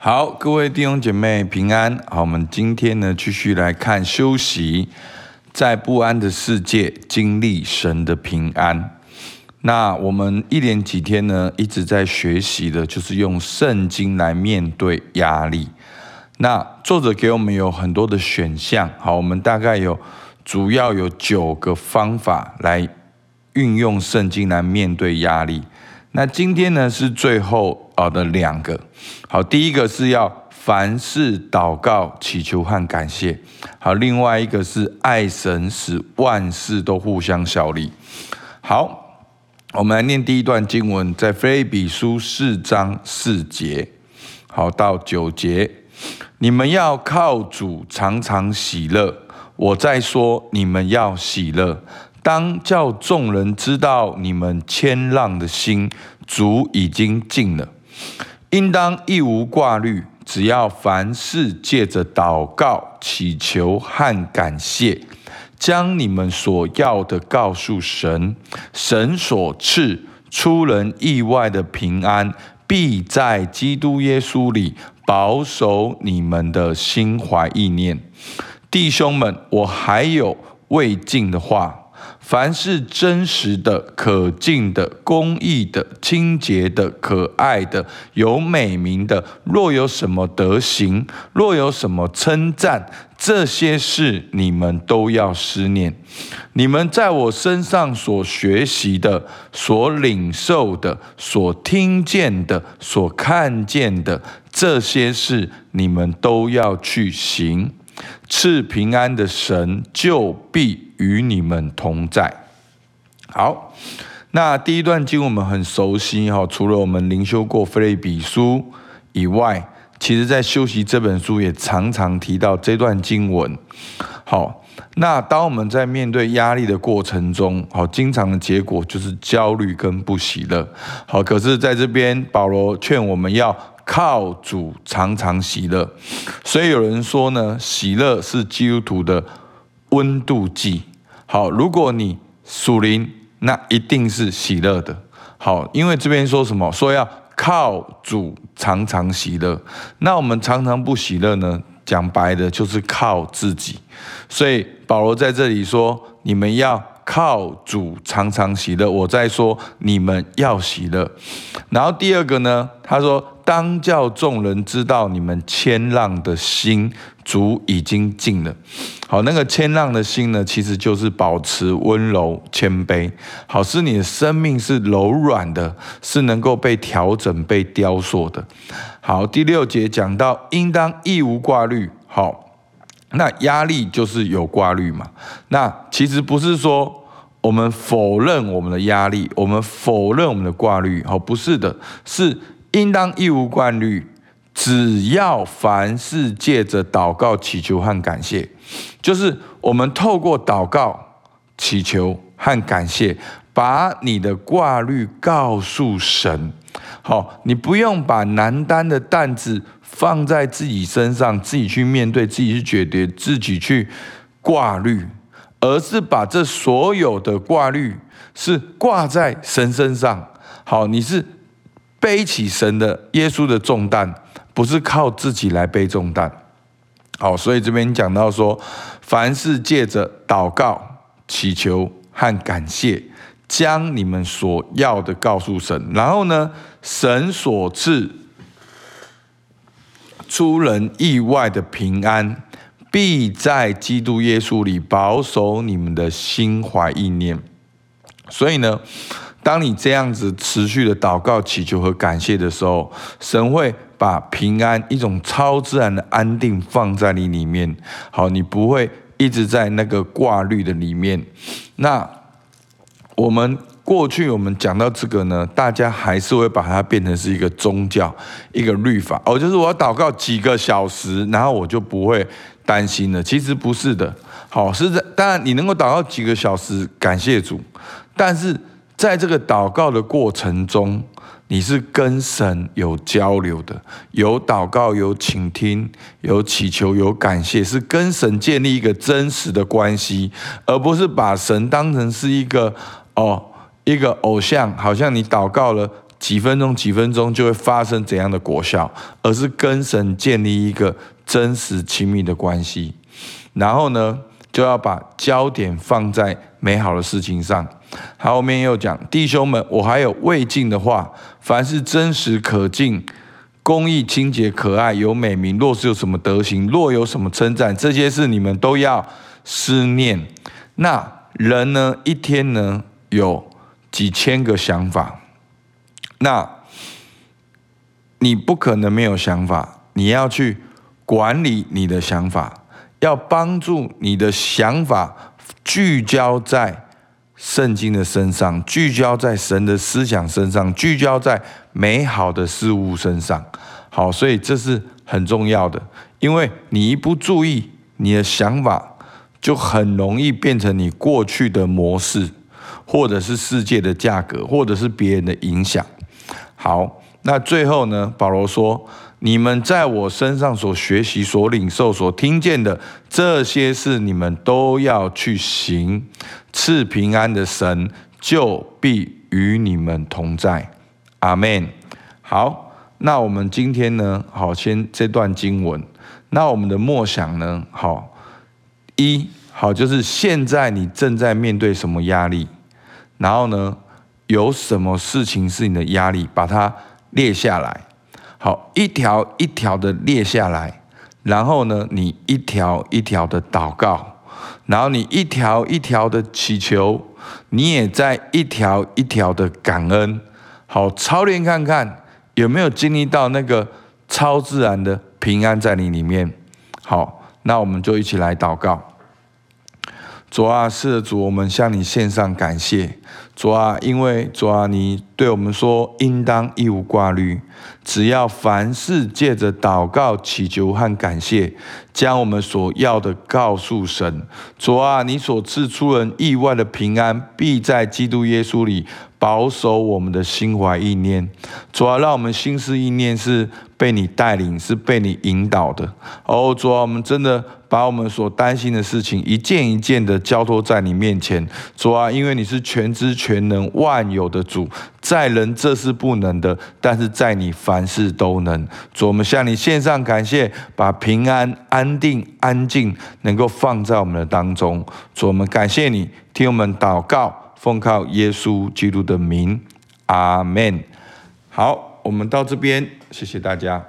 好，各位弟兄姐妹平安。好，我们今天呢继续来看休息，在不安的世界经历神的平安。那我们一连几天呢一直在学习的，就是用圣经来面对压力。那作者给我们有很多的选项。好，我们大概有主要有九个方法来运用圣经来面对压力。那今天呢是最后啊的两个，好，第一个是要凡事祷告、祈求和感谢，好，另外一个是爱神，使万事都互相效力。好，我们来念第一段经文，在菲比书四章四节，好到九节，你们要靠主常常喜乐。我在说，你们要喜乐。当叫众人知道你们谦让的心，主已经尽了。应当一无挂虑，只要凡事借着祷告、祈求和感谢，将你们所要的告诉神。神所赐出人意外的平安，必在基督耶稣里保守你们的心怀意念。弟兄们，我还有未尽的话。凡是真实的、可敬的、公义的、清洁的、可爱的、有美名的，若有什么德行，若有什么称赞，这些事你们都要思念。你们在我身上所学习的、所领受的、所听见的、所看见的，这些事你们都要去行。赐平安的神就必与你们同在。好，那第一段经我们很熟悉哈，除了我们灵修过菲利比书以外，其实在修习这本书也常常提到这段经文。好，那当我们在面对压力的过程中，好，经常的结果就是焦虑跟不喜乐。好，可是在这边保罗劝我们要。靠主常常喜乐，所以有人说呢，喜乐是基督徒的温度计。好，如果你属灵，那一定是喜乐的。好，因为这边说什么？说要靠主常常喜乐。那我们常常不喜乐呢？讲白的，就是靠自己。所以保罗在这里说，你们要靠主常常喜乐。我在说，你们要喜乐。然后第二个呢，他说。当叫众人知道你们谦让的心，主已经尽了。好，那个谦让的心呢，其实就是保持温柔谦卑。好，是你的生命是柔软的，是能够被调整、被雕塑的。好，第六节讲到，应当亦无挂虑。好，那压力就是有挂虑嘛？那其实不是说我们否认我们的压力，我们否认我们的挂虑。好，不是的，是。应当义无惯虑，只要凡事借着祷告、祈求和感谢，就是我们透过祷告、祈求和感谢，把你的挂虑告诉神。好，你不用把难担的担子放在自己身上，自己去面对，自己去解决，自己去挂虑，而是把这所有的挂虑是挂在神身上。好，你是。背起神的耶稣的重担，不是靠自己来背重担。好，所以这边讲到说，凡是借着祷告、祈求和感谢，将你们所要的告诉神，然后呢，神所赐出人意外的平安，必在基督耶稣里保守你们的心怀意念。所以呢。当你这样子持续的祷告、祈求和感谢的时候，神会把平安、一种超自然的安定放在你里面。好，你不会一直在那个挂虑的里面。那我们过去我们讲到这个呢，大家还是会把它变成是一个宗教、一个律法哦，就是我要祷告几个小时，然后我就不会担心了。其实不是的。好，是在当然你能够祷告几个小时，感谢主，但是。在这个祷告的过程中，你是跟神有交流的，有祷告，有倾听，有祈求，有感谢，是跟神建立一个真实的关系，而不是把神当成是一个哦一个偶像，好像你祷告了几分钟几分钟就会发生怎样的果效，而是跟神建立一个真实亲密的关系。然后呢，就要把焦点放在美好的事情上。后面又讲，弟兄们，我还有未尽的话，凡是真实可敬、公义、清洁、可爱、有美名，若是有什么德行，若有什么称赞，这些事你们都要思念。那人呢，一天呢有几千个想法，那你不可能没有想法，你要去管理你的想法，要帮助你的想法聚焦在。圣经的身上，聚焦在神的思想身上，聚焦在美好的事物身上。好，所以这是很重要的，因为你一不注意，你的想法就很容易变成你过去的模式，或者是世界的价格，或者是别人的影响。好，那最后呢？保罗说。你们在我身上所学习、所领受、所听见的这些事，你们都要去行。赐平安的神就必与你们同在。阿门。好，那我们今天呢？好，先这段经文。那我们的默想呢？好，一好就是现在你正在面对什么压力？然后呢，有什么事情是你的压力？把它列下来。好，一条一条的列下来，然后呢，你一条一条的祷告，然后你一条一条的祈求，你也在一条一条的感恩。好，操练看看有没有经历到那个超自然的平安在你里面。好，那我们就一起来祷告。主啊，是的主，我们向你献上感谢。主啊，因为主啊，你对我们说，应当一无挂虑。只要凡事借着祷告、祈求和感谢，将我们所要的告诉神。主啊，你所赐出人意外的平安，必在基督耶稣里保守我们的心怀意念。主啊，让我们心思意念是被你带领，是被你引导的。哦，主啊，我们真的把我们所担心的事情一件一件的交托在你面前。主啊，因为你是全知全能、万有的主，在人这是不能的，但是在你凡。事都能，主我们向你献上感谢，把平安安、安定、安静能够放在我们的当中。主我们感谢你，听我们祷告，奉靠耶稣基督的名，阿门。好，我们到这边，谢谢大家。